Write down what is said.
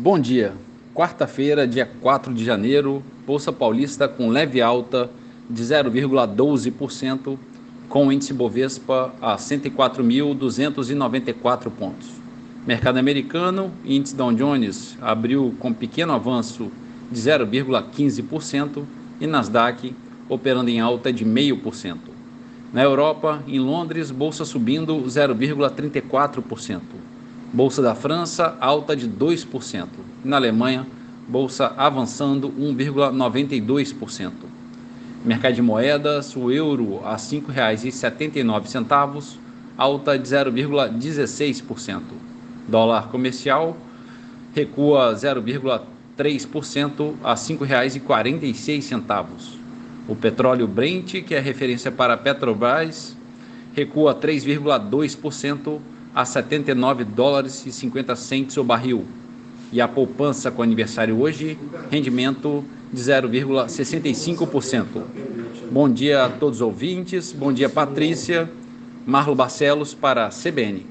Bom dia. Quarta-feira, dia 4 de janeiro, Bolsa Paulista com leve alta de 0,12%, com o índice Bovespa a 104.294 pontos. Mercado americano, índice Dow Jones abriu com pequeno avanço de 0,15% e Nasdaq operando em alta de 0,5%. Na Europa, em Londres, bolsa subindo 0,34%. Bolsa da França alta de 2%. Na Alemanha, bolsa avançando 1,92%. Mercado de moedas, o euro a R$ 5,79, alta de 0,16%. Dólar comercial recua 0,3% a R$ 5,46. O petróleo Brent, que é referência para Petrobras, recua 3,2% a 79 dólares e 50 centes o barril. E a poupança com aniversário hoje, rendimento de 0,65%. Bom dia a todos os ouvintes, bom dia Patrícia, Marlo Barcelos para a CBN.